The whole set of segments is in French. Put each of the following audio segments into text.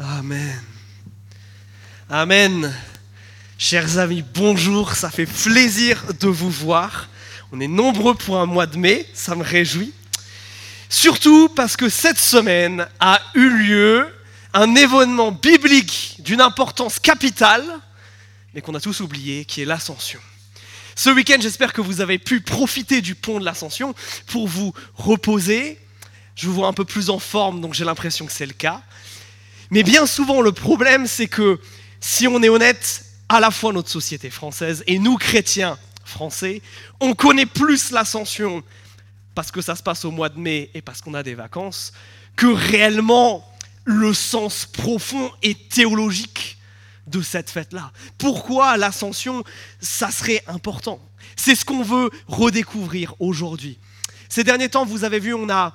Amen. Amen. Chers amis, bonjour, ça fait plaisir de vous voir. On est nombreux pour un mois de mai, ça me réjouit. Surtout parce que cette semaine a eu lieu un événement biblique d'une importance capitale, mais qu'on a tous oublié, qui est l'ascension. Ce week-end, j'espère que vous avez pu profiter du pont de l'ascension pour vous reposer. Je vous vois un peu plus en forme, donc j'ai l'impression que c'est le cas. Mais bien souvent, le problème, c'est que si on est honnête, à la fois notre société française et nous, chrétiens français, on connaît plus l'ascension parce que ça se passe au mois de mai et parce qu'on a des vacances, que réellement le sens profond et théologique de cette fête-là. Pourquoi l'ascension, ça serait important? C'est ce qu'on veut redécouvrir aujourd'hui. Ces derniers temps, vous avez vu, on a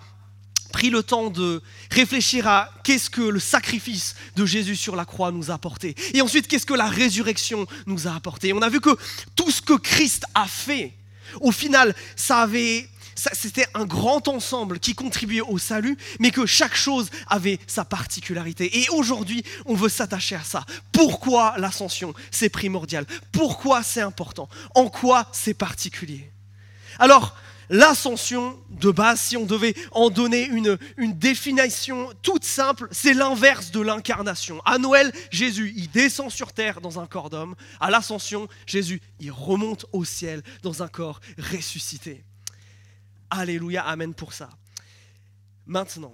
pris le temps de réfléchir à qu'est-ce que le sacrifice de Jésus sur la croix nous a apporté. Et ensuite, qu'est-ce que la résurrection nous a apporté. On a vu que tout ce que Christ a fait, au final, ça avait c'était un grand ensemble qui contribuait au salut, mais que chaque chose avait sa particularité. Et aujourd'hui, on veut s'attacher à ça. Pourquoi l'ascension, c'est primordial? Pourquoi c'est important? En quoi c'est particulier? Alors, L'ascension, de base, si on devait en donner une, définition toute simple, c'est l'inverse de l'incarnation. À Noël, Jésus, il descend sur terre dans un corps d'homme. À l'ascension, Jésus, il remonte au ciel dans un corps ressuscité. Alléluia, Amen pour ça. Maintenant,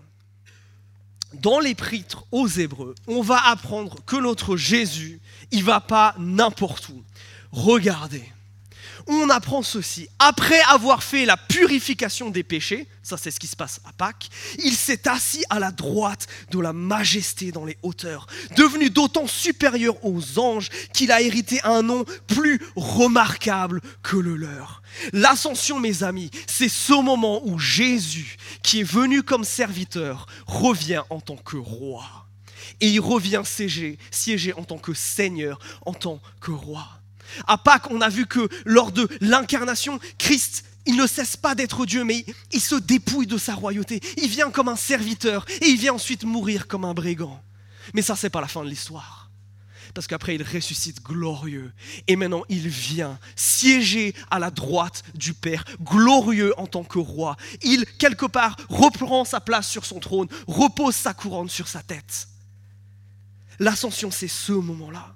dans l'épître aux Hébreux, on va apprendre que notre Jésus, il va pas n'importe où. Regardez on apprend ceci. Après avoir fait la purification des péchés, ça c'est ce qui se passe à Pâques, il s'est assis à la droite de la majesté dans les hauteurs, devenu d'autant supérieur aux anges qu'il a hérité un nom plus remarquable que le leur. L'ascension, mes amis, c'est ce moment où Jésus, qui est venu comme serviteur, revient en tant que roi. Et il revient siéger, siéger en tant que Seigneur, en tant que roi. À Pâques, on a vu que lors de l'incarnation, Christ, il ne cesse pas d'être Dieu, mais il se dépouille de sa royauté. Il vient comme un serviteur et il vient ensuite mourir comme un brigand. Mais ça, c'est pas la fin de l'histoire. Parce qu'après, il ressuscite glorieux. Et maintenant, il vient siéger à la droite du Père, glorieux en tant que roi. Il, quelque part, reprend sa place sur son trône, repose sa couronne sur sa tête. L'ascension, c'est ce moment-là.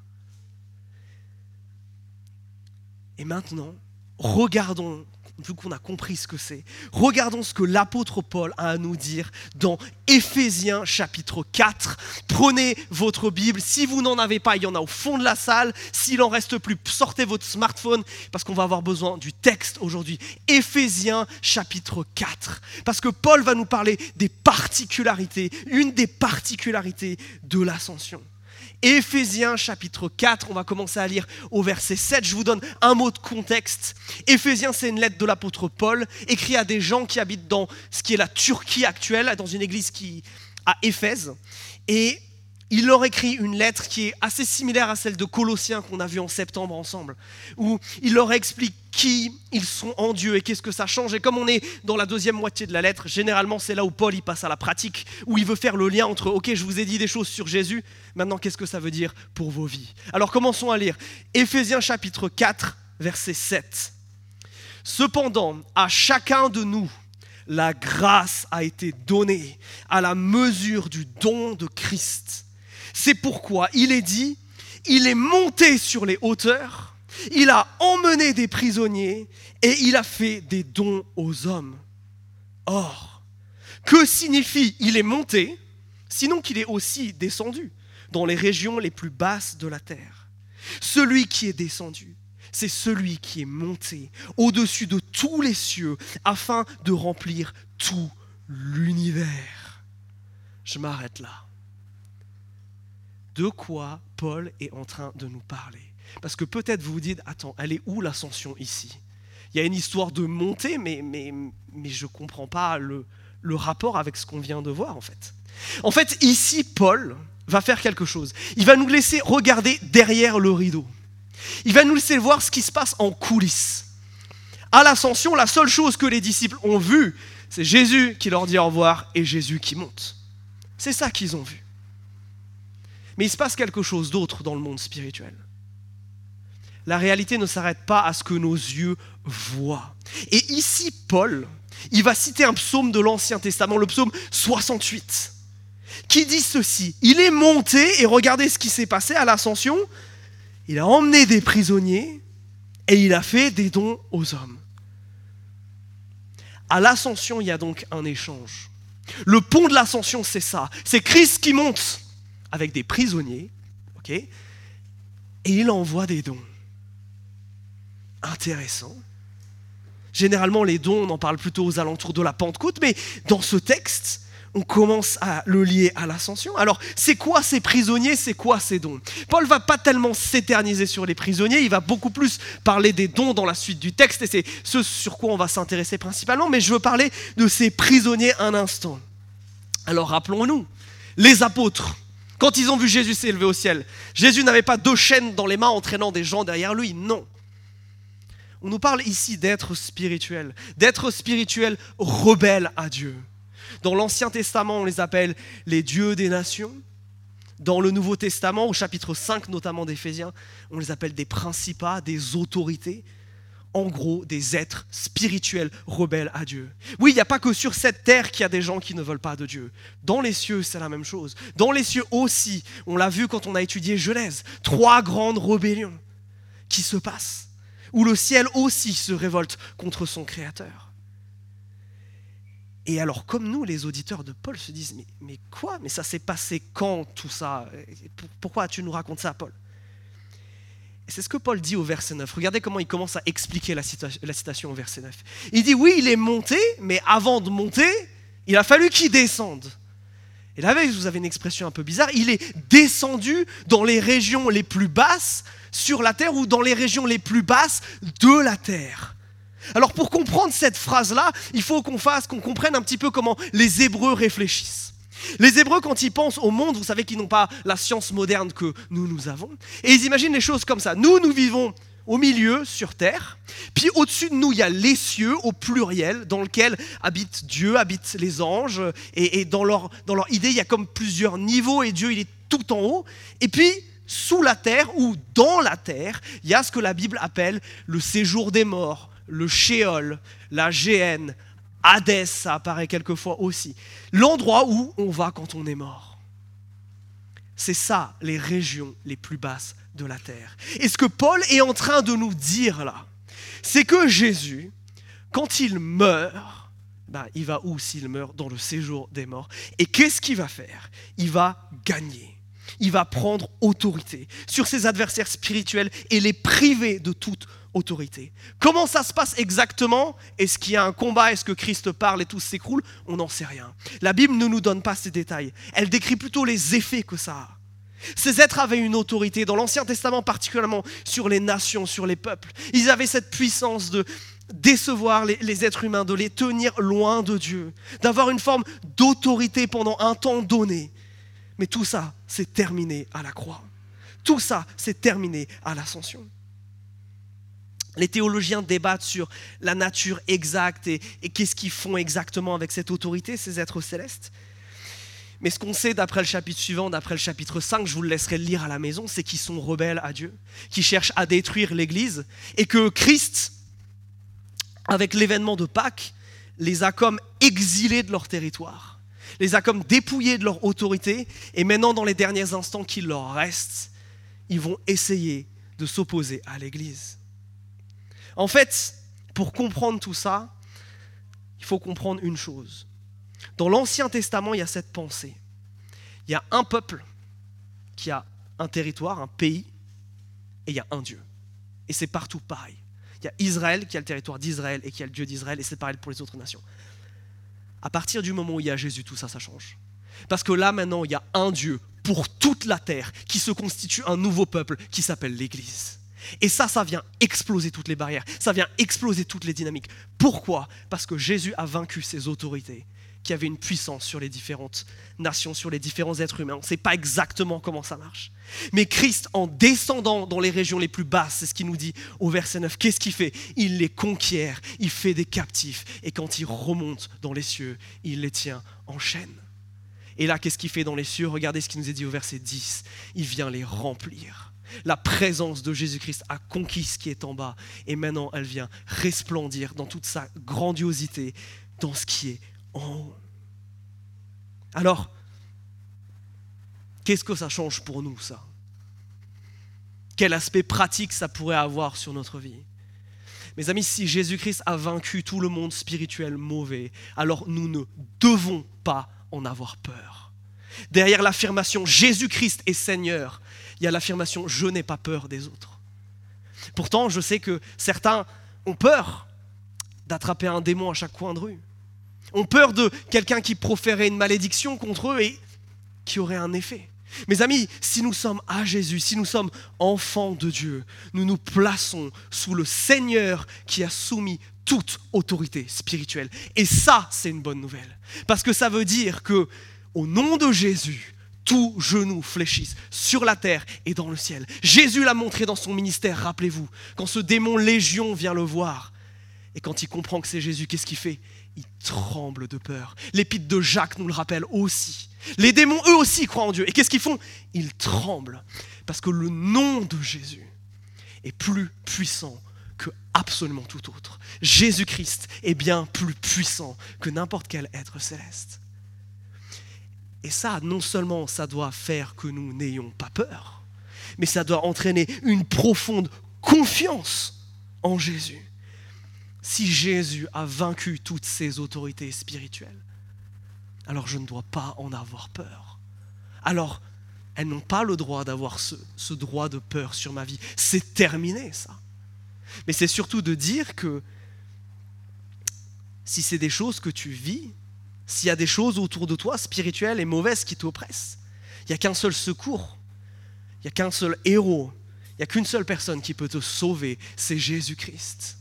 Et maintenant, regardons, vu qu'on a compris ce que c'est, regardons ce que l'apôtre Paul a à nous dire dans Éphésiens chapitre 4. Prenez votre Bible, si vous n'en avez pas, il y en a au fond de la salle, s'il en reste plus, sortez votre smartphone parce qu'on va avoir besoin du texte aujourd'hui. Éphésiens chapitre 4. Parce que Paul va nous parler des particularités, une des particularités de l'ascension. Éphésiens chapitre 4, on va commencer à lire au verset 7. Je vous donne un mot de contexte. Éphésiens, c'est une lettre de l'apôtre Paul, écrite à des gens qui habitent dans ce qui est la Turquie actuelle, dans une église qui à Éphèse. Et il leur écrit une lettre qui est assez similaire à celle de Colossiens qu'on a vue en septembre ensemble, où il leur explique qui ils sont en Dieu et qu'est-ce que ça change. Et comme on est dans la deuxième moitié de la lettre, généralement c'est là où Paul il passe à la pratique, où il veut faire le lien entre, ok, je vous ai dit des choses sur Jésus, maintenant qu'est-ce que ça veut dire pour vos vies? Alors commençons à lire. Éphésiens chapitre 4, verset 7. Cependant, à chacun de nous, la grâce a été donnée à la mesure du don de Christ. C'est pourquoi il est dit, il est monté sur les hauteurs, il a emmené des prisonniers et il a fait des dons aux hommes. Or, que signifie il est monté, sinon qu'il est aussi descendu dans les régions les plus basses de la terre? Celui qui est descendu, c'est celui qui est monté au-dessus de tous les cieux afin de remplir tout l'univers. Je m'arrête là de quoi Paul est en train de nous parler. Parce que peut-être vous vous dites, attends, elle est où l'ascension ici? Il y a une histoire de montée, mais, je ne comprends pas le, le rapport avec ce qu'on vient de voir en fait. En fait, ici, Paul va faire quelque chose. Il va nous laisser regarder derrière le rideau. Il va nous laisser voir ce qui se passe en coulisses. À l'ascension, la seule chose que les disciples ont vue, c'est Jésus qui leur dit au revoir et Jésus qui monte. C'est ça qu'ils ont vu. Mais il se passe quelque chose d'autre dans le monde spirituel. La réalité ne s'arrête pas à ce que nos yeux voient. Et ici, Paul, il va citer un psaume de l'Ancien Testament, le psaume 68, qui dit ceci. Il est monté, et regardez ce qui s'est passé à l'ascension, il a emmené des prisonniers et il a fait des dons aux hommes. À l'ascension, il y a donc un échange. Le pont de l'ascension, c'est ça. C'est Christ qui monte avec des prisonniers, ok, et il envoie des dons. Intéressant. Généralement, les dons, on en parle plutôt aux alentours de la Pentecôte, mais dans ce texte, on commence à le lier à l'ascension. Alors, c'est quoi ces prisonniers C'est quoi ces dons? Paul va pas tellement s'éterniser sur les prisonniers, il va beaucoup plus parler des dons dans la suite du texte, et c'est ce sur quoi on va s'intéresser principalement, mais je veux parler de ces prisonniers un instant. Alors, rappelons-nous, les apôtres, quand ils ont vu Jésus s'élever au ciel, Jésus n'avait pas deux chaînes dans les mains entraînant des gens derrière lui, non. On nous parle ici d'être spirituel, d'être spirituel rebelle à Dieu. Dans l'Ancien Testament, on les appelle les dieux des nations. Dans le Nouveau Testament, au chapitre 5 notamment d'Éphésiens, on les appelle des principats, des autorités. En gros, des êtres spirituels rebelles à Dieu. Oui, il n'y a pas que sur cette terre qu'il y a des gens qui ne veulent pas de Dieu. Dans les cieux, c'est la même chose. Dans les cieux aussi, on l'a vu quand on a étudié Genèse, trois grandes rébellions qui se passent où le ciel aussi se révolte contre son Créateur. Et alors, comme nous, les auditeurs de Paul se disent, mais, quoi? Mais ça s'est passé quand tout ça? Pourquoi tu nous racontes ça, Paul? C'est ce que Paul dit au verset 9. Regardez comment il commence à expliquer la, citation au verset 9. Il dit, oui, il est monté, mais avant de monter, il a fallu qu'il descende. Et là, vous avez une expression un peu bizarre, il est descendu dans les régions les plus basses sur la terre ou dans les régions les plus basses de la terre. Alors pour comprendre cette phrase-là, il faut qu'on fasse, qu'on comprenne un petit peu comment les Hébreux réfléchissent. Les Hébreux, quand ils pensent au monde, vous savez qu'ils n'ont pas la science moderne que nous, nous avons, et ils imaginent les choses comme ça. Nous, nous vivons au milieu, sur terre. Puis au-dessus de nous, il y a les cieux au pluriel, dans lequel habite Dieu, habitent les anges. Et, dans, leur, dans leur idée, il y a comme plusieurs niveaux, et Dieu, il est tout en haut. Et puis, sous la terre ou dans la terre, il y a ce que la Bible appelle le séjour des morts, le Sheol, la Géhenne, Hadès, ça apparaît quelquefois aussi. L'endroit où on va quand on est mort. C'est ça, les régions les plus basses de la terre. Et ce que Paul est en train de nous dire là, c'est que Jésus, quand il meurt, ben, il va où s'il meurt Dans le séjour des morts? Et qu'est-ce qu'il va faire? Il va gagner. Il va prendre autorité sur ses adversaires spirituels et les priver de toute autorité. Comment ça se passe exactement? Est-ce qu'il y a un combat? Est-ce que Christ parle et tout s'écroule? On n'en sait rien. La Bible ne nous donne pas ces détails. Elle décrit plutôt les effets que ça a. Ces êtres avaient une autorité, dans l'Ancien Testament particulièrement, sur les nations, sur les peuples. Ils avaient cette puissance de décevoir les, êtres humains, de les tenir loin de Dieu, d'avoir une forme d'autorité pendant un temps donné. Mais tout ça, s'est terminé à la croix. Tout ça, s'est terminé à l'ascension. Les théologiens débattent sur la nature exacte et qu'est-ce qu'ils font exactement avec cette autorité, ces êtres célestes. Mais ce qu'on sait d'après le chapitre suivant, d'après le chapitre 5, je vous le laisserai le lire à la maison, c'est qu'ils sont rebelles à Dieu, qui cherchent à détruire l'Église, et que Christ, avec l'événement de Pâques, les a comme exilés de leur territoire, les a comme dépouillés de leur autorité, et maintenant dans les derniers instants qu'il leur reste, ils vont essayer de s'opposer à l'Église. En fait, pour comprendre tout ça, il faut comprendre une chose dans l'Ancien Testament, il y a cette pensée. Il y a un peuple qui a un territoire, un pays, et il y a un Dieu. Et c'est partout pareil. Il y a Israël qui a le territoire d'Israël et qui a le Dieu d'Israël, et c'est pareil pour les autres nations. À partir du moment où il y a Jésus, tout ça, ça change. Parce que là, maintenant, il y a un Dieu pour toute la terre qui se constitue un nouveau peuple qui s'appelle l'Église. Et ça, ça vient exploser toutes les barrières, ça vient exploser toutes les dynamiques. Pourquoi? Parce que Jésus a vaincu ses autorités qui avait une puissance sur les différentes nations, sur les différents êtres humains. On ne sait pas exactement comment ça marche. Mais Christ, en descendant dans les régions les plus basses, c'est ce qu'il nous dit au verset 9, qu'est-ce qu'il fait? Il les conquiert, il fait des captifs, et quand il remonte dans les cieux, il les tient en chaîne. Et là, qu'est-ce qu'il fait dans les cieux? Regardez ce qui nous est dit au verset 10. Il vient les remplir. La présence de Jésus-Christ a conquis ce qui est en bas. Et maintenant, elle vient resplendir dans toute sa grandiosité, dans ce qui est Alors, qu'est-ce que ça change pour nous, ça? Quel aspect pratique ça pourrait avoir sur notre vie? Mes amis, si Jésus-Christ a vaincu tout le monde spirituel mauvais, alors nous ne devons pas en avoir peur. Derrière l'affirmation Jésus-Christ est Seigneur, il y a l'affirmation Je n'ai pas peur des autres. Pourtant, je sais que certains ont peur d'attraper un démon à chaque coin de rue. Ont peur de quelqu'un qui proférait une malédiction contre eux et qui aurait un effet. Mes amis, si nous sommes à Jésus, si nous sommes enfants de Dieu, nous nous plaçons sous le Seigneur qui a soumis toute autorité spirituelle. Et ça, c'est une bonne nouvelle. Parce que ça veut dire que, au nom de Jésus, tout genou fléchisse sur la terre et dans le ciel. Jésus l'a montré dans son ministère, rappelez-vous, quand ce démon légion vient le voir. Et quand il comprend que c'est Jésus, qu'est-ce qu'il fait? Il tremble de peur. L'épître de Jacques nous le rappelle aussi. Les démons, eux aussi, croient en Dieu. Et qu'est-ce qu'ils font? Ils tremblent. Parce que le nom de Jésus est plus puissant que absolument tout autre. Jésus-Christ est bien plus puissant que n'importe quel être céleste. Et ça, non seulement ça doit faire que nous n'ayons pas peur, mais ça doit entraîner une profonde confiance en Jésus. Si Jésus a vaincu toutes ces autorités spirituelles, alors je ne dois pas en avoir peur. Alors, elles n'ont pas le droit d'avoir ce, ce, droit de peur sur ma vie. C'est terminé, ça. Mais c'est surtout de dire que si c'est des choses que tu vis, s'il y a des choses autour de toi, spirituelles et mauvaises, qui t'oppressent, il n'y a qu'un seul secours, il n'y a qu'un seul héros, il n'y a qu'une seule personne qui peut te sauver, c'est Jésus-Christ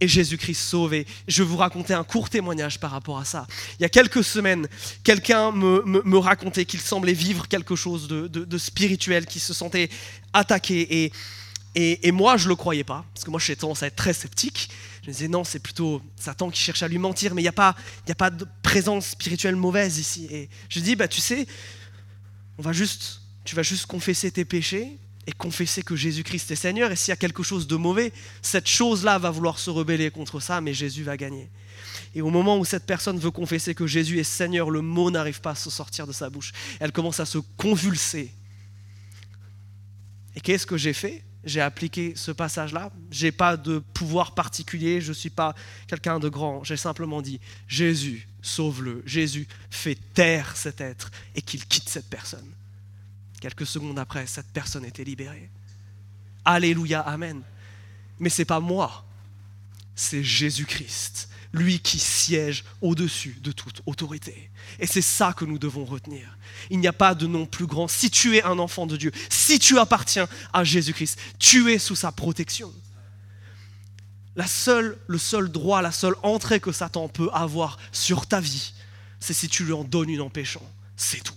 et Jésus-Christ sauvé. Je vais vous raconter un court témoignage par rapport à ça. Il y a quelques semaines, quelqu'un me, racontait qu'il semblait vivre quelque chose de, spirituel, qu'il se sentait attaqué. Et, et, moi, je ne le croyais pas, parce que moi, j'ai tendance à être très sceptique. Je me disais, non, c'est plutôt Satan qui cherche à lui mentir, mais il n'y a, pas, a pas de présence spirituelle mauvaise ici. Et je dis, bah, tu sais, on va juste, tu vas juste confesser tes péchés, et confesser que Jésus-Christ est Seigneur. Et s'il y a quelque chose de mauvais, cette chose-là va vouloir se rebeller contre ça, mais Jésus va gagner. Et au moment où cette personne veut confesser que Jésus est Seigneur, le mot n'arrive pas à se sortir de sa bouche. Elle commence à se convulser. Et qu'est-ce que j'ai fait? J'ai appliqué ce passage-là. Je n'ai pas de pouvoir particulier, je ne suis pas quelqu'un de grand. J'ai simplement dit, Jésus, sauve-le. Jésus, fait taire cet être et qu'il quitte cette personne. Quelques secondes après, cette personne était libérée. Alléluia, Amen. Mais ce n'est pas moi, c'est Jésus-Christ, lui qui siège au-dessus de toute autorité. Et c'est ça que nous devons retenir. Il n'y a pas de nom plus grand. Si tu es un enfant de Dieu, si tu appartiens à Jésus-Christ, tu es sous sa protection. La seule, le seul droit, la seule entrée que Satan peut avoir sur ta vie, c'est si tu lui en donnes une en. C'est tout.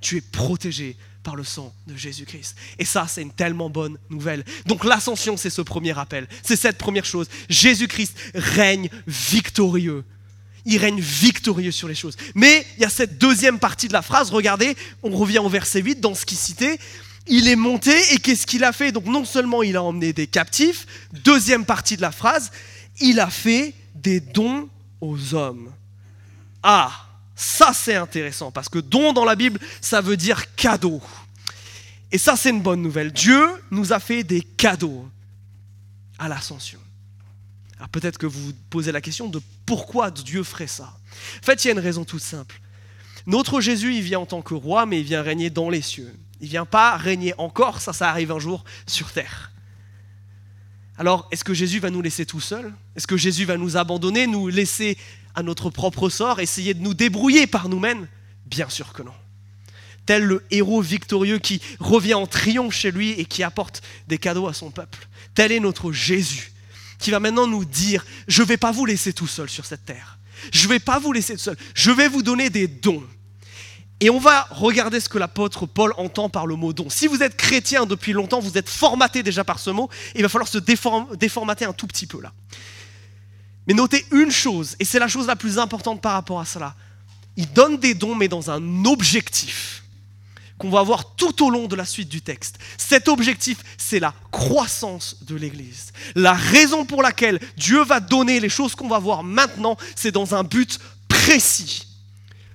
Tu es protégé par le sang de Jésus-Christ. Et ça, c'est une tellement bonne nouvelle. Donc l'ascension, c'est ce premier rappel. C'est cette première chose. Jésus-Christ règne victorieux. Il règne victorieux sur les choses. Mais il y a cette deuxième partie de la phrase. Regardez, on revient au verset 8 dans ce qui citait. Il est monté et qu'est-ce qu'il a fait? Donc non seulement il a emmené des captifs, deuxième partie de la phrase, il a fait des dons aux hommes. Ah ça, c'est intéressant parce que don dans la Bible, ça veut dire cadeau. Et ça, c'est une bonne nouvelle. Dieu nous a fait des cadeaux à l'ascension. Alors peut-être que vous vous posez la question de pourquoi Dieu ferait ça. En fait, il y a une raison toute simple. Notre Jésus, il vient en tant que roi, mais il vient régner dans les cieux. Il vient pas régner encore, ça, ça arrive un jour sur terre. Alors, est-ce que Jésus va nous laisser tout seul? Est-ce que Jésus va nous abandonner, nous laisser notre propre sort, essayer de nous débrouiller par nous-mêmes Bien sûr que non. Tel le héros victorieux qui revient en triomphe chez lui et qui apporte des cadeaux à son peuple. Tel est notre Jésus qui va maintenant nous dire, je ne vais pas vous laisser tout seul sur cette terre. Je ne vais pas vous laisser tout seul. Je vais vous donner des dons. Et on va regarder ce que l'apôtre Paul entend par le mot don. Si vous êtes chrétien depuis longtemps, vous êtes formaté déjà par ce mot, il va falloir se déformater un tout petit peu là. Mais notez une chose, et c'est la chose la plus importante par rapport à cela. il donne des dons, mais dans un objectif qu'on va voir tout au long de la suite du texte. Cet objectif, c'est la croissance de l'Église. La raison pour laquelle Dieu va donner les choses qu'on va voir maintenant, c'est dans un but précis,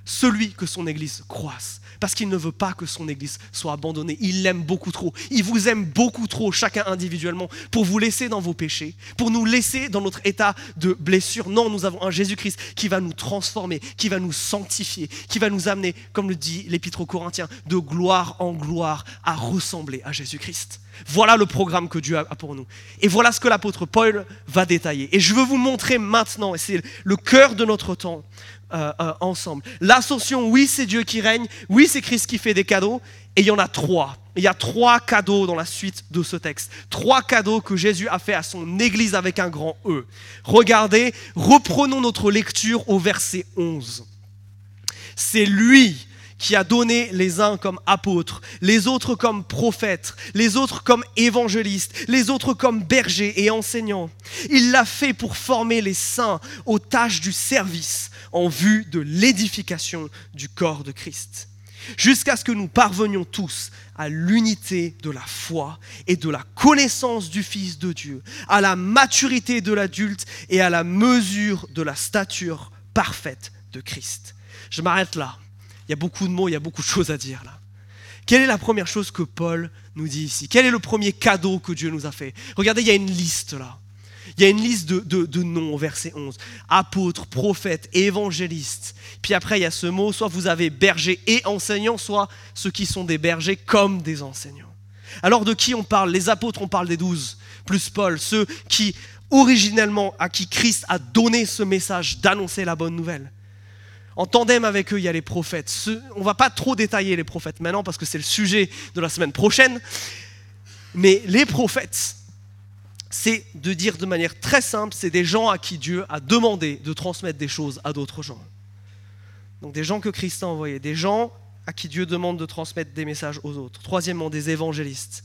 celui que son Église croisse parce qu'il ne veut pas que son Église soit abandonnée. Il l'aime beaucoup trop. Il vous aime beaucoup trop, chacun individuellement, pour vous laisser dans vos péchés, pour nous laisser dans notre état de blessure. Non, nous avons un Jésus-Christ qui va nous transformer, qui va nous sanctifier, qui va nous amener, comme le dit l'Épître aux Corinthiens, de gloire en gloire à ressembler à Jésus-Christ. Voilà le programme que Dieu a pour nous. Et voilà ce que l'apôtre Paul va détailler. Et je veux vous montrer maintenant, et c'est le cœur de notre temps, euh, euh, ensemble. L'ascension, oui, c'est Dieu qui règne, oui, c'est Christ qui fait des cadeaux, et il y en a trois. Il y a trois cadeaux dans la suite de ce texte. Trois cadeaux que Jésus a fait à son Église avec un grand E. Regardez, reprenons notre lecture au verset 11. C'est lui qui a donné les uns comme apôtres, les autres comme prophètes, les autres comme évangélistes, les autres comme bergers et enseignants. Il l'a fait pour former les saints aux tâches du service en vue de l'édification du corps de Christ, jusqu'à ce que nous parvenions tous à l'unité de la foi et de la connaissance du Fils de Dieu, à la maturité de l'adulte et à la mesure de la stature parfaite de Christ. Je m'arrête là. Il y a beaucoup de mots, il y a beaucoup de choses à dire là. Quelle est la première chose que Paul nous dit ici? Quel est le premier cadeau que Dieu nous a fait? Regardez, il y a une liste là. Il y a une liste de, noms au verset 11. Apôtres, prophètes, évangélistes. Puis après, il y a ce mot, soit vous avez bergers et enseignants, soit ceux qui sont des bergers comme des enseignants. Alors de qui on parle? Les apôtres, on parle des douze, plus Paul, ceux qui, originellement, à qui Christ a donné ce message d'annoncer la bonne nouvelle. En tandem avec eux, il y a les prophètes. On ne va pas trop détailler les prophètes maintenant parce que c'est le sujet de la semaine prochaine. Mais les prophètes, c'est de dire de manière très simple, c'est des gens à qui Dieu a demandé de transmettre des choses à d'autres gens. Donc des gens que Christ a envoyés, des gens à qui Dieu demande de transmettre des messages aux autres. Troisièmement, des évangélistes.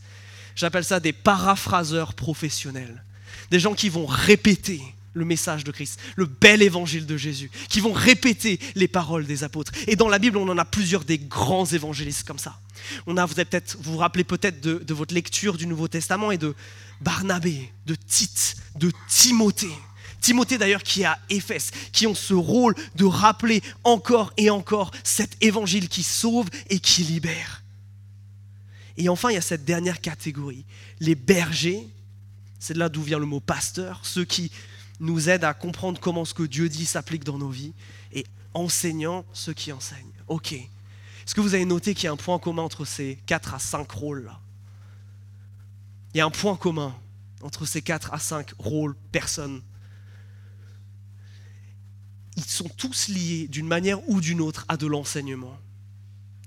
J'appelle ça des paraphraseurs professionnels. Des gens qui vont répéter le message de Christ, le bel évangile de Jésus, qui vont répéter les paroles des apôtres. Et dans la Bible, on en a plusieurs des grands évangélistes comme ça. On a, vous peut-être, vous vous rappelez peut-être de, votre lecture du Nouveau Testament et de Barnabé, de Tite, de Timothée. Timothée d'ailleurs qui est à Éphèse, qui ont ce rôle de rappeler encore et encore cet évangile qui sauve et qui libère. Et enfin, il y a cette dernière catégorie, les bergers, c'est de là d'où vient le mot pasteur, ceux qui nous aide à comprendre comment ce que Dieu dit s'applique dans nos vies et enseignant ceux qui enseignent. Ok. Est-ce que vous avez noté qu'il y a un point commun entre ces 4 à 5 rôles-là? Il y a un point commun entre ces 4 à 5 rôles, personnes. Ils sont tous liés d'une manière ou d'une autre à de l'enseignement.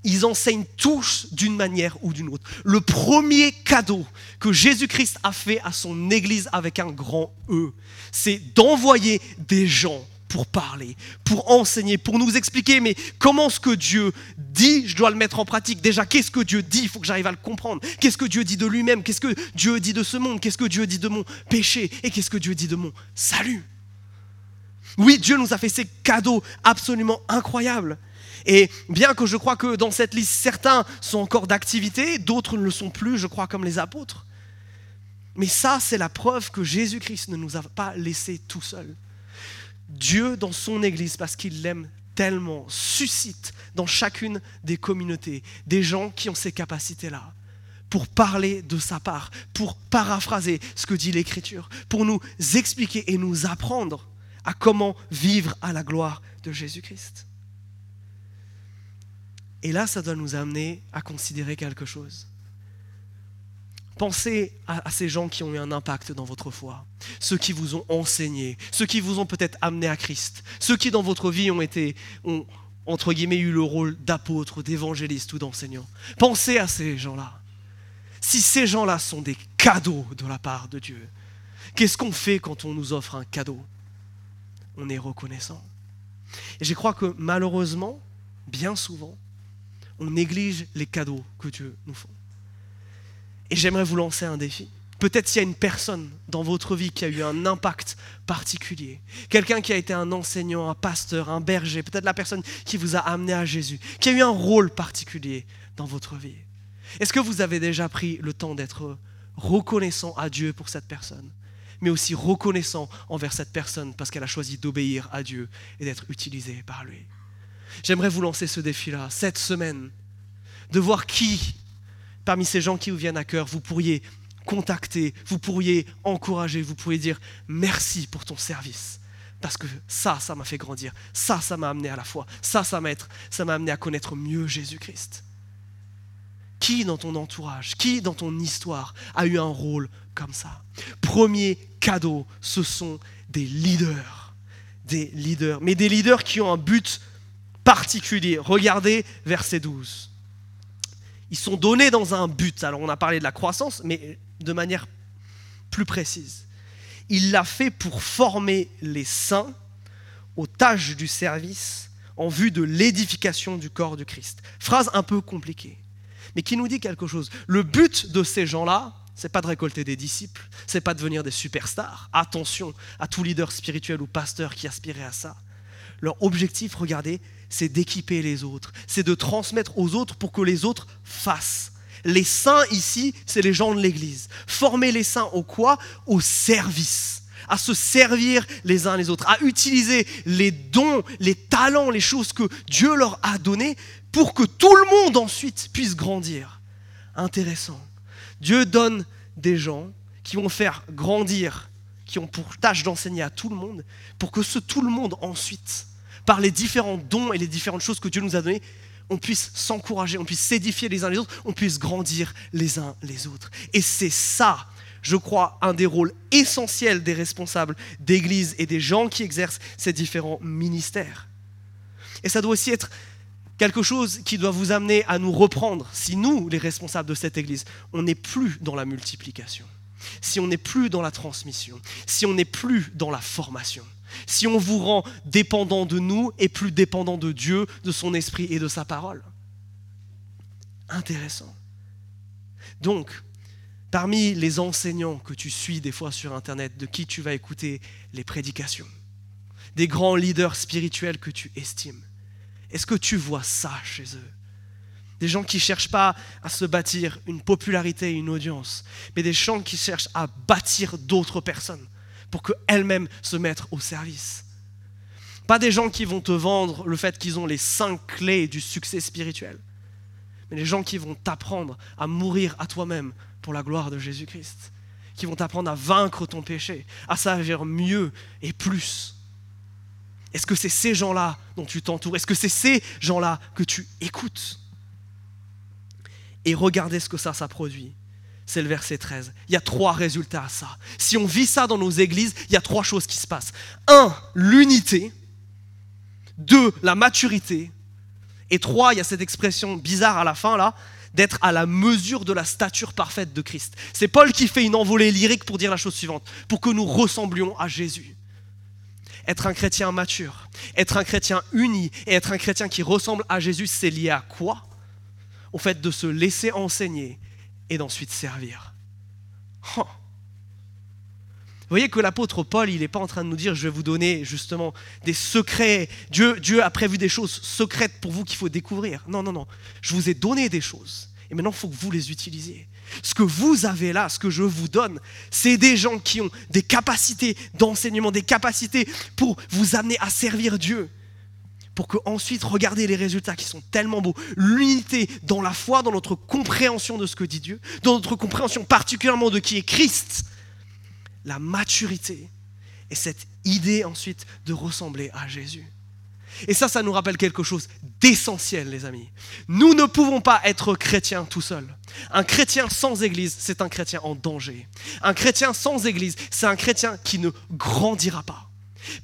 Ils enseignent tous d'une manière ou d'une autre. Le premier cadeau que Jésus-Christ a fait à son Église avec un grand E, c'est d'envoyer des gens pour parler, pour enseigner, pour nous expliquer, mais comment ce que Dieu dit, je dois le mettre en pratique. Déjà, qu'est-ce que Dieu dit? Il faut que j'arrive à le comprendre. Qu'est-ce que Dieu dit de lui-même? Qu'est-ce que Dieu dit de ce monde? Qu'est-ce que Dieu dit de mon péché? Et qu'est-ce que Dieu dit de mon salut? Oui, Dieu nous a fait ces cadeaux absolument incroyables. Et bien que je crois que dans cette liste, certains sont encore d'activité, d'autres ne le sont plus, je crois, comme les apôtres. Mais ça, c'est la preuve que Jésus-Christ ne nous a pas laissés tout seuls. Dieu, dans son Église, parce qu'il l'aime tellement, suscite dans chacune des communautés des gens qui ont ces capacités-là pour parler de sa part, pour paraphraser ce que dit l'Écriture, pour nous expliquer et nous apprendre à comment vivre à la gloire de Jésus-Christ. Et là, ça doit nous amener à considérer quelque chose. Pensez à, ces gens qui ont eu un impact dans votre foi, ceux qui vous ont enseigné, ceux qui vous ont peut-être amené à Christ, ceux qui dans votre vie ont été, ont, entre guillemets, eu le rôle d'apôtre, d'évangéliste ou d'enseignant. Pensez à ces gens-là. Si ces gens-là sont des cadeaux de la part de Dieu, qu'est-ce qu'on fait quand on nous offre un cadeau? On est reconnaissant. Et je crois que malheureusement, bien souvent, on néglige les cadeaux que Dieu nous fait. Et j'aimerais vous lancer un défi. Peut-être s'il y a une personne dans votre vie qui a eu un impact particulier, quelqu'un qui a été un enseignant, un pasteur, un berger, peut-être la personne qui vous a amené à Jésus, qui a eu un rôle particulier dans votre vie. Est-ce que vous avez déjà pris le temps d'être reconnaissant à Dieu pour cette personne, mais aussi reconnaissant envers cette personne parce qu'elle a choisi d'obéir à Dieu et d'être utilisée par lui? J'aimerais vous lancer ce défi-là, cette semaine, de voir qui, parmi ces gens qui vous viennent à cœur, vous pourriez contacter, vous pourriez encourager, vous pourriez dire merci pour ton service. Parce que ça, ça m'a fait grandir. Ça, ça m'a amené à la foi. Ça, ça m'a, ça m'a amené à connaître mieux Jésus-Christ. Qui dans ton entourage, qui dans ton histoire a eu un rôle comme ça? Premier cadeau, ce sont des leaders. Des leaders. Mais des leaders qui ont un but particulier. Regardez verset 12. Ils sont donnés dans un but. Alors on a parlé de la croissance, mais de manière plus précise. Il l'a fait pour former les saints aux tâches du service en vue de l'édification du corps du Christ. Phrase un peu compliquée mais qui nous dit quelque chose. Le but de ces gens-là, c'est pas de récolter des disciples, c'est pas de devenir des superstars. Attention à tout leader spirituel ou pasteur qui aspirait à ça. Leur objectif, regardez, c'est d'équiper les autres, c'est de transmettre aux autres pour que les autres fassent. Les saints ici, c'est les gens de l'Église. Former les saints au quoi? Au service à se servir les uns les autres, à utiliser les dons, les talents, les choses que Dieu leur a données pour que tout le monde ensuite puisse grandir. Intéressant. Dieu donne des gens qui vont faire grandir, qui ont pour tâche d'enseigner à tout le monde, pour que ce tout le monde ensuite, par les différents dons et les différentes choses que Dieu nous a données, on puisse s'encourager, on puisse s'édifier les uns les autres, on puisse grandir les uns les autres. Et c'est ça, je crois, un des rôles essentiels des responsables d'église et des gens qui exercent ces différents ministères. Et ça doit aussi être quelque chose qui doit vous amener à nous reprendre, si nous, les responsables de cette Église, on n'est plus dans la multiplication, si on n'est plus dans la transmission, si on n'est plus dans la formation, si on vous rend dépendant de nous et plus dépendant de Dieu, de son esprit et de sa parole. Intéressant. Donc, parmi les enseignants que tu suis des fois sur Internet, de qui tu vas écouter les prédications, des grands leaders spirituels que tu estimes, est-ce que tu vois ça chez eux? Des gens qui ne cherchent pas à se bâtir une popularité et une audience, mais des gens qui cherchent à bâtir d'autres personnes pour qu'elles-mêmes se mettent au service. Pas des gens qui vont te vendre le fait qu'ils ont les cinq clés du succès spirituel, mais des gens qui vont t'apprendre à mourir à toi-même pour la gloire de Jésus-Christ, qui vont t'apprendre à vaincre ton péché, à servir mieux et plus est-ce que c'est ces gens-là dont tu t'entoures? Est-ce que c'est ces gens-là que tu écoutes? Et regardez ce que ça, ça produit. C'est le verset 13. Il y a trois résultats à ça. Si on vit ça dans nos églises, il y a trois choses qui se passent. Un, l'unité. Deux, la maturité. Et trois, il y a cette expression bizarre à la fin là, d'être à la mesure de la stature parfaite de Christ. C'est Paul qui fait une envolée lyrique pour dire la chose suivante, pour que nous ressemblions à Jésus être un chrétien mature, être un chrétien uni et être un chrétien qui ressemble à Jésus, c'est lié à quoi? Au fait de se laisser enseigner et d'ensuite servir. Vous voyez que l'apôtre Paul, il n'est pas en train de nous dire, je vais vous donner justement des secrets. Dieu, Dieu a prévu des choses secrètes pour vous qu'il faut découvrir. Non, non, non. Je vous ai donné des choses. Et maintenant, il faut que vous les utilisiez. Ce que vous avez là, ce que je vous donne, c'est des gens qui ont des capacités d'enseignement, des capacités pour vous amener à servir Dieu. Pour que ensuite, regardez les résultats qui sont tellement beaux. L'unité dans la foi, dans notre compréhension de ce que dit Dieu, dans notre compréhension particulièrement de qui est Christ. La maturité et cette idée ensuite de ressembler à Jésus. Et ça, ça nous rappelle quelque chose d'essentiel, les amis. Nous ne pouvons pas être chrétiens tout seuls. Un chrétien sans église, c'est un chrétien en danger. Un chrétien sans église, c'est un chrétien qui ne grandira pas.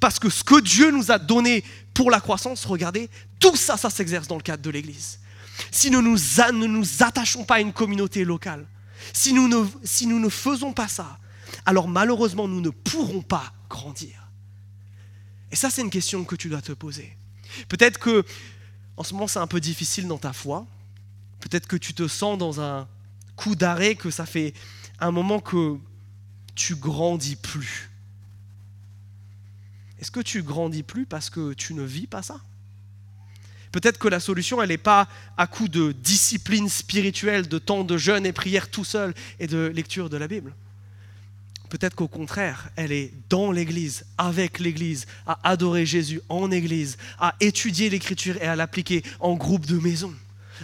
Parce que ce que Dieu nous a donné pour la croissance, regardez, tout ça, ça s'exerce dans le cadre de l'église. Si nous nous, ne nous attachons pas à une communauté locale, si nous, ne, faisons pas ça, alors malheureusement, nous ne pourrons pas grandir. Et ça, c'est une question que tu dois te poser. Peut-être que en ce moment c'est un peu difficile dans ta foi. Peut-être que tu te sens dans un coup d'arrêt, que ça fait un moment que tu grandis plus. Est-ce que tu grandis plus parce que tu ne vis pas ça? Peut-être que la solution, elle n'est pas à coup de discipline spirituelle, de temps de jeûne et prière tout seul et de lecture de la Bible. Peut-être qu'au contraire, elle est dans l'Église, avec l'Église, à adorer Jésus en Église, à étudier l'Écriture et à l'appliquer en groupe de maison,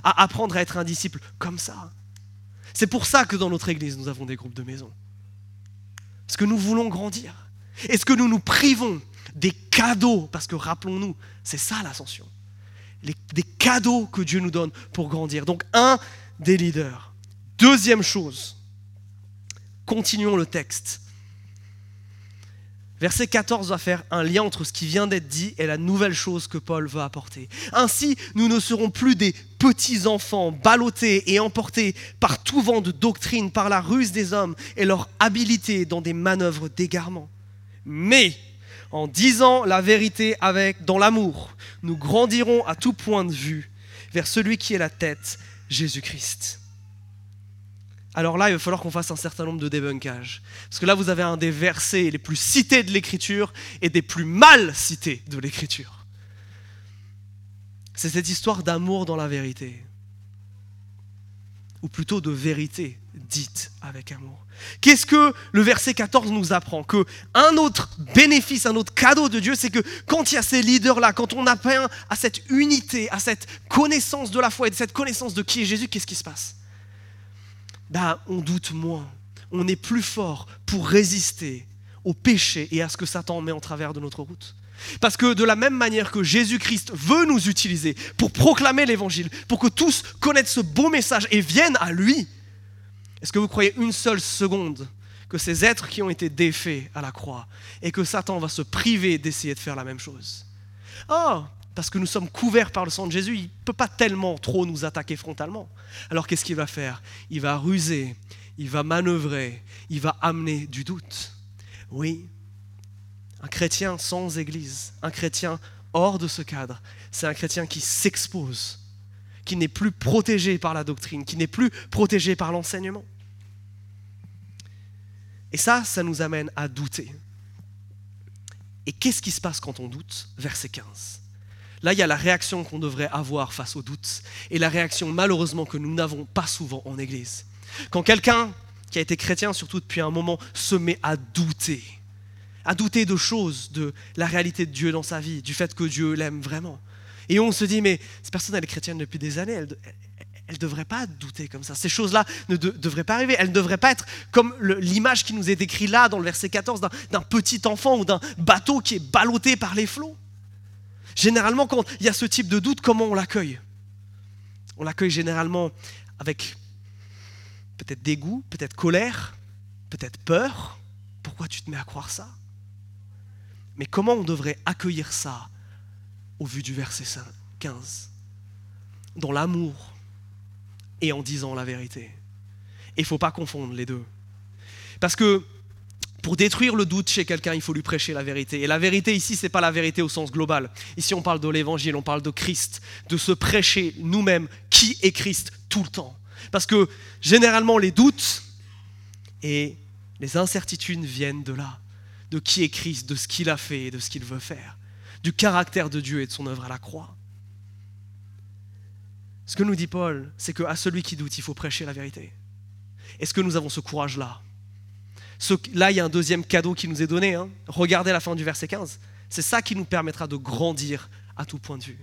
à apprendre à être un disciple comme ça. C'est pour ça que dans notre Église, nous avons des groupes de maison. Parce que nous voulons grandir. Est-ce que nous nous privons des cadeaux Parce que rappelons-nous, c'est ça l'ascension. des cadeaux que Dieu nous donne pour grandir. Donc un des leaders. Deuxième chose, Continuons le texte. Verset 14 va faire un lien entre ce qui vient d'être dit et la nouvelle chose que Paul veut apporter. Ainsi, nous ne serons plus des petits enfants ballottés et emportés par tout vent de doctrine, par la ruse des hommes et leur habileté dans des manœuvres d'égarement. Mais, en disant la vérité avec, dans l'amour, nous grandirons à tout point de vue vers celui qui est la tête, Jésus-Christ alors là, il va falloir qu'on fasse un certain nombre de débunkages. Parce que là, vous avez un des versets les plus cités de l'Écriture et des plus mal cités de l'Écriture. C'est cette histoire d'amour dans la vérité. Ou plutôt de vérité dite avec amour. Qu'est-ce que le verset 14 nous apprend? Que un autre bénéfice, un autre cadeau de Dieu, c'est que quand il y a ces leaders-là, quand on atteint à cette unité, à cette connaissance de la foi et de cette connaissance de qui est Jésus, qu'est-ce qui se passe? Bah, on doute moins. On est plus fort pour résister au péché et à ce que Satan met en travers de notre route. Parce que de la même manière que Jésus-Christ veut nous utiliser pour proclamer l'évangile, pour que tous connaissent ce beau message et viennent à lui, est-ce que vous croyez une seule seconde que ces êtres qui ont été défaits à la croix et que Satan va se priver d'essayer de faire la même chose? Oh, parce que nous sommes couverts par le sang de Jésus, il ne peut pas tellement trop nous attaquer frontalement. Alors qu'est-ce qu'il va faire? Il va ruser, il va manœuvrer, il va amener du doute. Oui, un chrétien sans église, un chrétien hors de ce cadre, c'est un chrétien qui s'expose, qui n'est plus protégé par la doctrine, qui n'est plus protégé par l'enseignement. Et ça, ça nous amène à douter. Et qu'est-ce qui se passe quand on doute? Verset 15. Là, il y a la réaction qu'on devrait avoir face au doute et la réaction malheureusement que nous n'avons pas souvent en Église. Quand quelqu'un qui a été chrétien, surtout depuis un moment, se met à douter, à douter de choses, de la réalité de Dieu dans sa vie, du fait que Dieu l'aime vraiment. Et on se dit, mais cette personne, elle est chrétienne depuis des années, elle ne devrait pas douter comme ça. Ces choses-là ne devraient pas arriver. Elles ne devraient pas être comme l'image qui nous est décrite là dans le verset 14 d'un petit enfant ou d'un bateau qui est ballotté par les flots. Généralement, quand il y a ce type de doute, comment on l'accueille? On l'accueille généralement avec peut-être dégoût, peut-être colère, peut-être peur. Pourquoi tu te mets à croire ça? Mais comment on devrait accueillir ça au vu du verset 15 Dans l'amour et en disant la vérité. Et il ne faut pas confondre les deux. Parce que pour détruire le doute chez quelqu'un, il faut lui prêcher la vérité. Et la vérité ici, ce n'est pas la vérité au sens global. Ici, on parle de l'évangile, on parle de Christ, de se prêcher nous-mêmes qui est Christ tout le temps. Parce que généralement, les doutes et les incertitudes viennent de là, de qui est Christ, de ce qu'il a fait et de ce qu'il veut faire, du caractère de Dieu et de son œuvre à la croix. Ce que nous dit Paul, c'est qu'à celui qui doute, il faut prêcher la vérité. Est-ce que nous avons ce courage-là? Là, il y a un deuxième cadeau qui nous est donné. Hein. Regardez la fin du verset 15. C'est ça qui nous permettra de grandir à tout point de vue.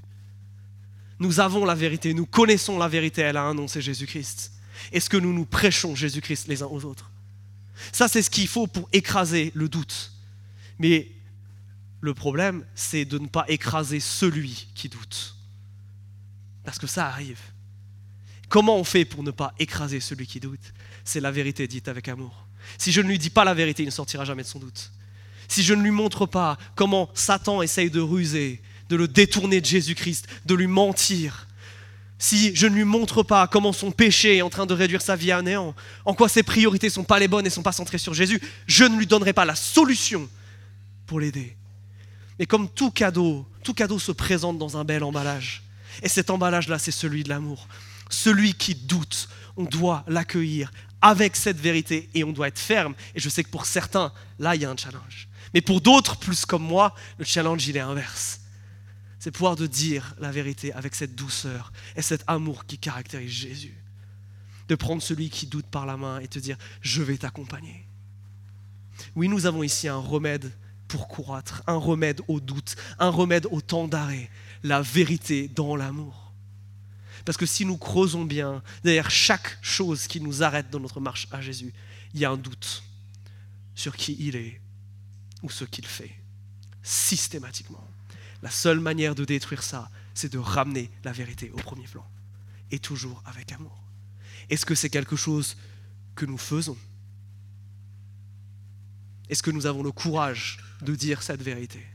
Nous avons la vérité, nous connaissons la vérité, elle a un nom, c'est Jésus-Christ. Est-ce que nous nous prêchons Jésus-Christ les uns aux autres? Ça, c'est ce qu'il faut pour écraser le doute. Mais le problème, c'est de ne pas écraser celui qui doute. Parce que ça arrive. Comment on fait pour ne pas écraser celui qui doute? C'est la vérité dite avec amour. Si je ne lui dis pas la vérité, il ne sortira jamais de son doute. Si je ne lui montre pas comment Satan essaye de ruser, de le détourner de Jésus-Christ, de lui mentir, si je ne lui montre pas comment son péché est en train de réduire sa vie à néant, en quoi ses priorités ne sont pas les bonnes et ne sont pas centrées sur Jésus, je ne lui donnerai pas la solution pour l'aider. Et comme tout cadeau, tout cadeau se présente dans un bel emballage. Et cet emballage-là, c'est celui de l'amour. Celui qui doute, on doit l'accueillir avec cette vérité et on doit être ferme. Et je sais que pour certains, là, il y a un challenge. Mais pour d'autres, plus comme moi, le challenge, il est inverse. C'est pouvoir de dire la vérité avec cette douceur et cet amour qui caractérise Jésus. De prendre celui qui doute par la main et te dire, je vais t'accompagner. Oui, nous avons ici un remède pour croître, un remède au doute, un remède au temps d'arrêt, la vérité dans l'amour. Parce que si nous creusons bien, derrière chaque chose qui nous arrête dans notre marche à Jésus, il y a un doute sur qui il est ou ce qu'il fait, systématiquement. La seule manière de détruire ça, c'est de ramener la vérité au premier plan, et toujours avec amour. Est-ce que c'est quelque chose que nous faisons? Est-ce que nous avons le courage de dire cette vérité?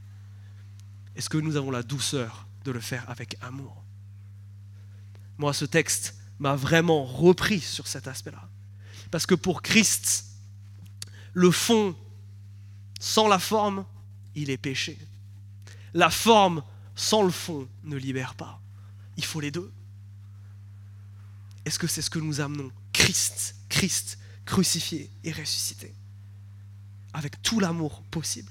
Est-ce que nous avons la douceur de le faire avec amour moi, ce texte m'a vraiment repris sur cet aspect-là. Parce que pour Christ, le fond sans la forme, il est péché. La forme sans le fond ne libère pas. Il faut les deux. Est-ce que c'est ce que nous amenons Christ, Christ crucifié et ressuscité, avec tout l'amour possible?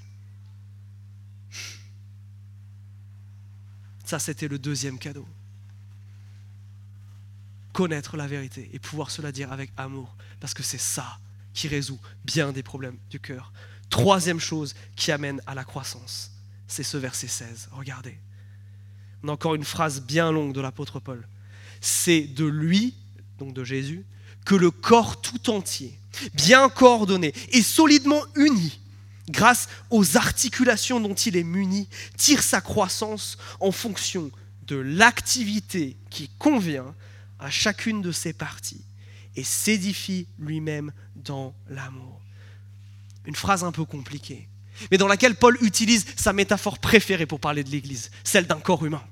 Ça, c'était le deuxième cadeau connaître la vérité et pouvoir se la dire avec amour, parce que c'est ça qui résout bien des problèmes du cœur. Troisième chose qui amène à la croissance, c'est ce verset 16. Regardez. On a encore une phrase bien longue de l'apôtre Paul. C'est de lui, donc de Jésus, que le corps tout entier, bien coordonné et solidement uni, grâce aux articulations dont il est muni, tire sa croissance en fonction de l'activité qui convient à chacune de ses parties et s'édifie lui-même dans l'amour. Une phrase un peu compliquée, mais dans laquelle Paul utilise sa métaphore préférée pour parler de l'Église, celle d'un corps humain.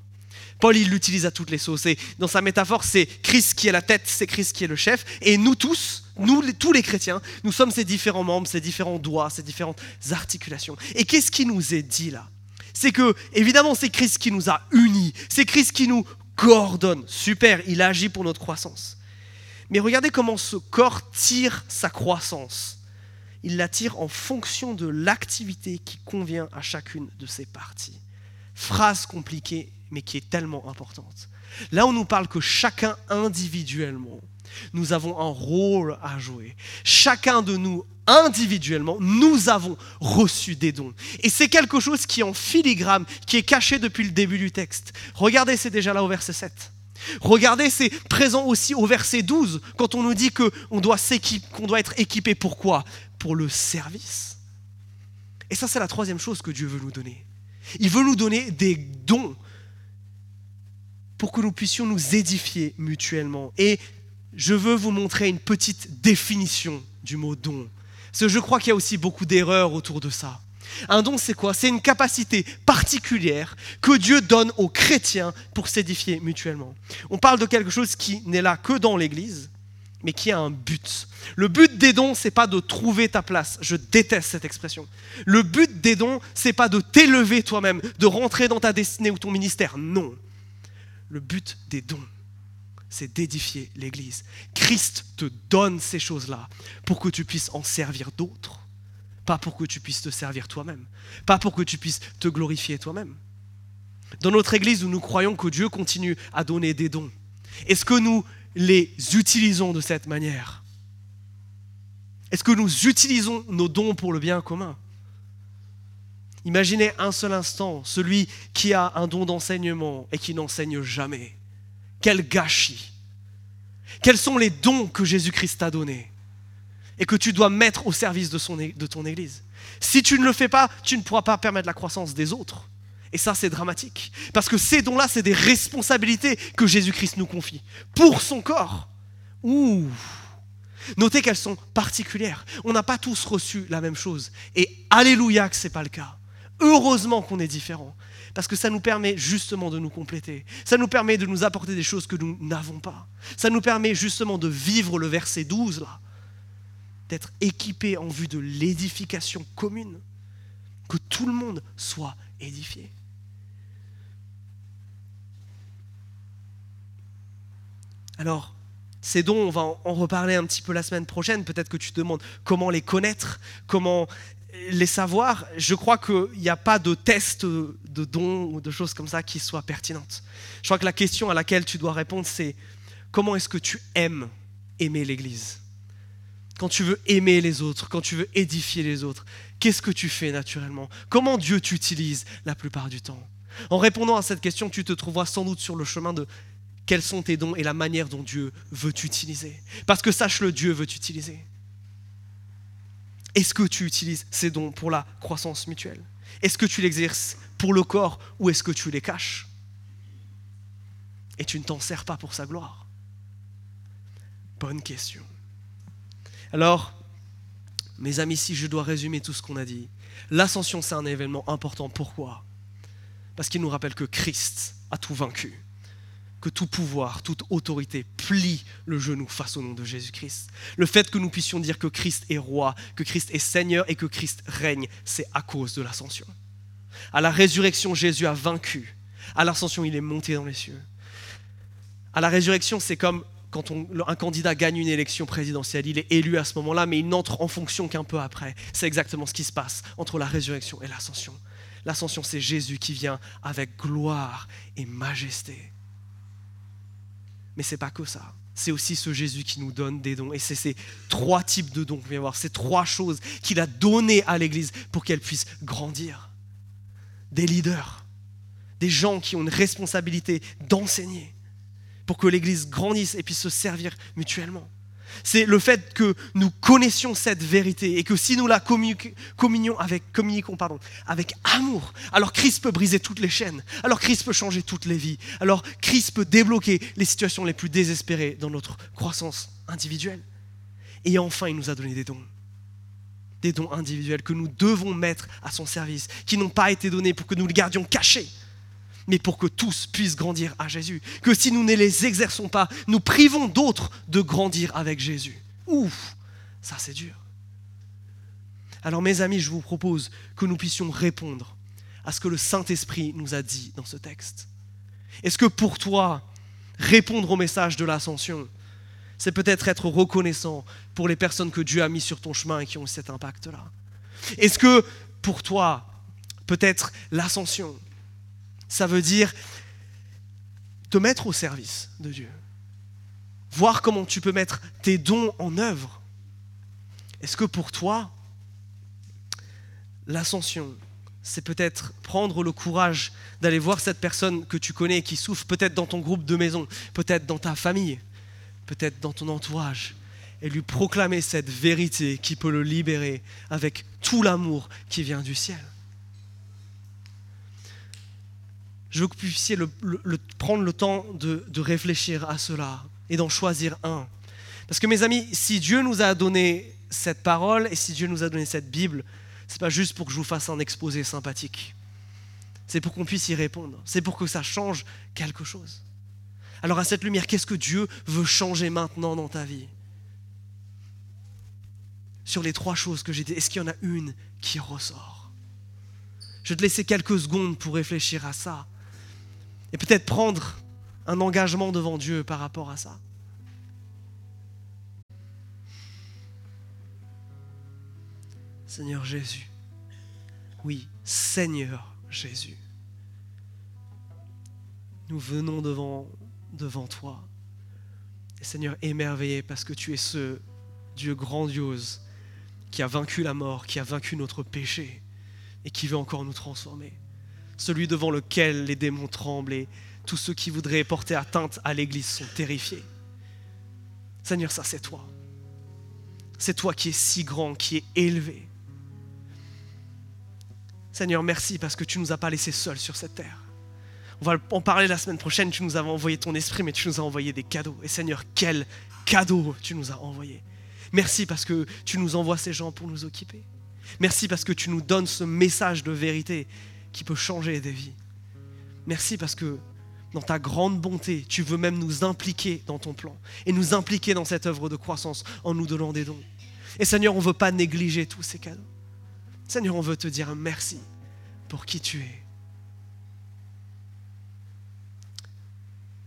Paul, il l'utilise à toutes les sauces. Et dans sa métaphore, c'est Christ qui est la tête, c'est Christ qui est le chef. Et nous tous, nous, tous les chrétiens, nous sommes ces différents membres, ces différents doigts, ces différentes articulations. Et qu'est-ce qui nous est dit là? C'est que, évidemment, c'est Christ qui nous a unis. C'est Christ qui nous coordonne. Super, il agit pour notre croissance. Mais regardez comment ce corps tire sa croissance. Il la tire en fonction de l'activité qui convient à chacune de ses parties. Phrase compliquée, mais qui est tellement importante. Là, on nous parle que chacun individuellement, nous avons un rôle à jouer. Chacun de nous individuellement, nous avons reçu des dons. Et c'est quelque chose qui est en filigrane, qui est caché depuis le début du texte. Regardez, c'est déjà là au verset 7. Regardez, c'est présent aussi au verset 12, quand on nous dit qu'on doit, qu'on doit être équipé. Pourquoi Pour le service. Et ça, c'est la troisième chose que Dieu veut nous donner. Il veut nous donner des dons pour que nous puissions nous édifier mutuellement. Et je veux vous montrer une petite définition du mot don. Parce je crois qu'il y a aussi beaucoup d'erreurs autour de ça. Un don, c'est quoi? C'est une capacité particulière que Dieu donne aux chrétiens pour s'édifier mutuellement. On parle de quelque chose qui n'est là que dans l'Église, mais qui a un but. Le but des dons, c'est pas de trouver ta place. Je déteste cette expression. Le but des dons, c'est pas de t'élever toi-même, de rentrer dans ta destinée ou ton ministère. Non. Le but des dons, c'est d'édifier l'Église. Christ te donne ces choses-là pour que tu puisses en servir d'autres, pas pour que tu puisses te servir toi-même, pas pour que tu puisses te glorifier toi-même. Dans notre Église où nous croyons que Dieu continue à donner des dons, est-ce que nous les utilisons de cette manière? Est-ce que nous utilisons nos dons pour le bien commun? Imaginez un seul instant celui qui a un don d'enseignement et qui n'enseigne jamais. Quel gâchis Quels sont les dons que Jésus-Christ t'a donnés et que tu dois mettre au service de, ton Église Si tu ne le fais pas, tu ne pourras pas permettre la croissance des autres. Et ça, c'est dramatique. Parce que ces dons-là, c'est des responsabilités que Jésus-Christ nous confie pour son corps. Ouh Notez qu'elles sont particulières. On n'a pas tous reçu la même chose. Et alléluia que ce n'est pas le cas. Heureusement qu'on est différent parce que ça nous permet justement de nous compléter. Ça nous permet de nous apporter des choses que nous n'avons pas. Ça nous permet justement de vivre le verset 12 là, d'être équipé en vue de l'édification commune, que tout le monde soit édifié. Alors, Ces dons, on va en reparler un petit peu la semaine prochaine. Peut-être que tu te demandes comment les connaître, comment les savoir. Je crois qu'il n'y a pas de test de dons ou de choses comme ça qui soient pertinentes. Je crois que la question à laquelle tu dois répondre, c'est comment est-ce que tu aimes aimer l'Église? Quand tu veux aimer les autres, quand tu veux édifier les autres, qu'est-ce que tu fais naturellement? Comment Dieu t'utilise la plupart du temps? En répondant à cette question, tu te trouveras sans doute sur le chemin de quels sont tes dons et la manière dont Dieu veut t'utiliser. Parce que sache-le, Dieu veut t'utiliser. Est-ce que tu utilises ces dons pour la croissance mutuelle? Est-ce que tu l'exerces pour le corps ou est-ce que tu les caches? Et tu ne t'en sers pas pour sa gloire. Bonne question. Alors, mes amis, si je dois résumer tout ce qu'on a dit, l'ascension, c'est un événement important. Pourquoi? Parce qu'il nous rappelle que Christ a tout vaincu que tout pouvoir, toute autorité plie le genou face au nom de Jésus-Christ. Le fait que nous puissions dire que Christ est roi, que Christ est Seigneur et que Christ règne, c'est à cause de l'ascension. À la résurrection, Jésus a vaincu. À l'ascension, il est monté dans les cieux. À la résurrection, c'est comme quand un candidat gagne une élection présidentielle, il est élu à ce moment-là, mais il n'entre en fonction qu'un peu après. C'est exactement ce qui se passe entre la résurrection et l'ascension. L'ascension, c'est Jésus qui vient avec gloire et majesté. Mais c'est pas que ça. C'est aussi ce Jésus qui nous donne des dons. Et c'est ces trois types de dons qu'on vient voir, ces trois choses qu'il a données à l'Église pour qu'elle puisse grandir. Des leaders, des gens qui ont une responsabilité d'enseigner pour que l'Église grandisse et puisse se servir mutuellement. C'est le fait que nous connaissions cette vérité et que si nous la communions avec, communiquons avec amour, alors Christ peut briser toutes les chaînes, alors Christ peut changer toutes les vies, alors Christ peut débloquer les situations les plus désespérées dans notre croissance individuelle. Et enfin, il nous a donné des dons des dons individuels que nous devons mettre à son service, qui n'ont pas été donnés pour que nous les gardions cachés, mais pour que tous puissent grandir à Jésus. Que si nous ne les exerçons pas, nous privons d'autres de grandir avec Jésus. Ouf, ça c'est dur. Alors mes amis, je vous propose que nous puissions répondre à ce que le Saint-Esprit nous a dit dans ce texte. Est-ce que pour toi, répondre au message de l'ascension, c'est peut-être être reconnaissant pour les personnes que Dieu a mis sur ton chemin et qui ont cet impact-là? Est-ce que pour toi, peut-être l'ascension, ça veut dire te mettre au service de Dieu. Voir comment tu peux mettre tes dons en œuvre. Est-ce que pour toi, l'ascension, c'est peut-être prendre le courage d'aller voir cette personne que tu connais qui souffre, peut-être dans ton groupe de maison, peut-être dans ta famille, peut-être dans ton entourage, et lui proclamer cette vérité qui peut le libérer avec tout l'amour qui vient du ciel. Je veux que vous puissiez prendre le temps de, réfléchir à cela et d'en choisir un. Parce que mes amis, si Dieu nous a donné cette parole et si Dieu nous a donné cette Bible, c'est pas juste pour que je vous fasse un exposé sympathique. C'est pour qu'on puisse y répondre. C'est pour que ça change quelque chose. Alors à cette lumière, qu'est-ce que Dieu veut changer maintenant dans ta vie? Sur les trois choses que j'ai dit, est-ce qu'il y en a une qui ressort? Je vais te laisser quelques secondes pour réfléchir à ça et peut-être prendre un engagement devant Dieu par rapport à ça. Seigneur Jésus, oui, Seigneur Jésus, nous venons devant, toi. Seigneur, émerveillé parce que tu es ce Dieu grandiose qui a vaincu la mort, qui a vaincu notre péché et qui veut encore nous transformer celui devant lequel les démons tremblent et tous ceux qui voudraient porter atteinte à l'Église sont terrifiés. Seigneur, ça c'est toi. C'est toi qui es si grand, qui es élevé. Seigneur, merci parce que tu ne nous as pas laissés seuls sur cette terre. On va en parler la semaine prochaine. Tu nous avais envoyé ton esprit, mais tu nous as envoyé des cadeaux. Et Seigneur, quel cadeau tu nous as envoyé. Merci parce que tu nous envoies ces gens pour nous occuper. Merci parce que tu nous donnes ce message de vérité qui peut changer des vies. Merci parce que dans ta grande bonté, tu veux même nous impliquer dans ton plan et nous impliquer dans cette œuvre de croissance en nous donnant des dons. Et Seigneur, on ne veut pas négliger tous ces cadeaux. Seigneur, on veut te dire merci pour qui tu es.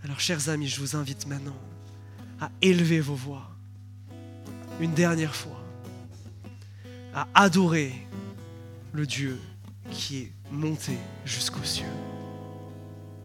Alors, chers amis, je vous invite maintenant à élever vos voix une dernière fois, à adorer le Dieu qui est monté jusqu'aux cieux.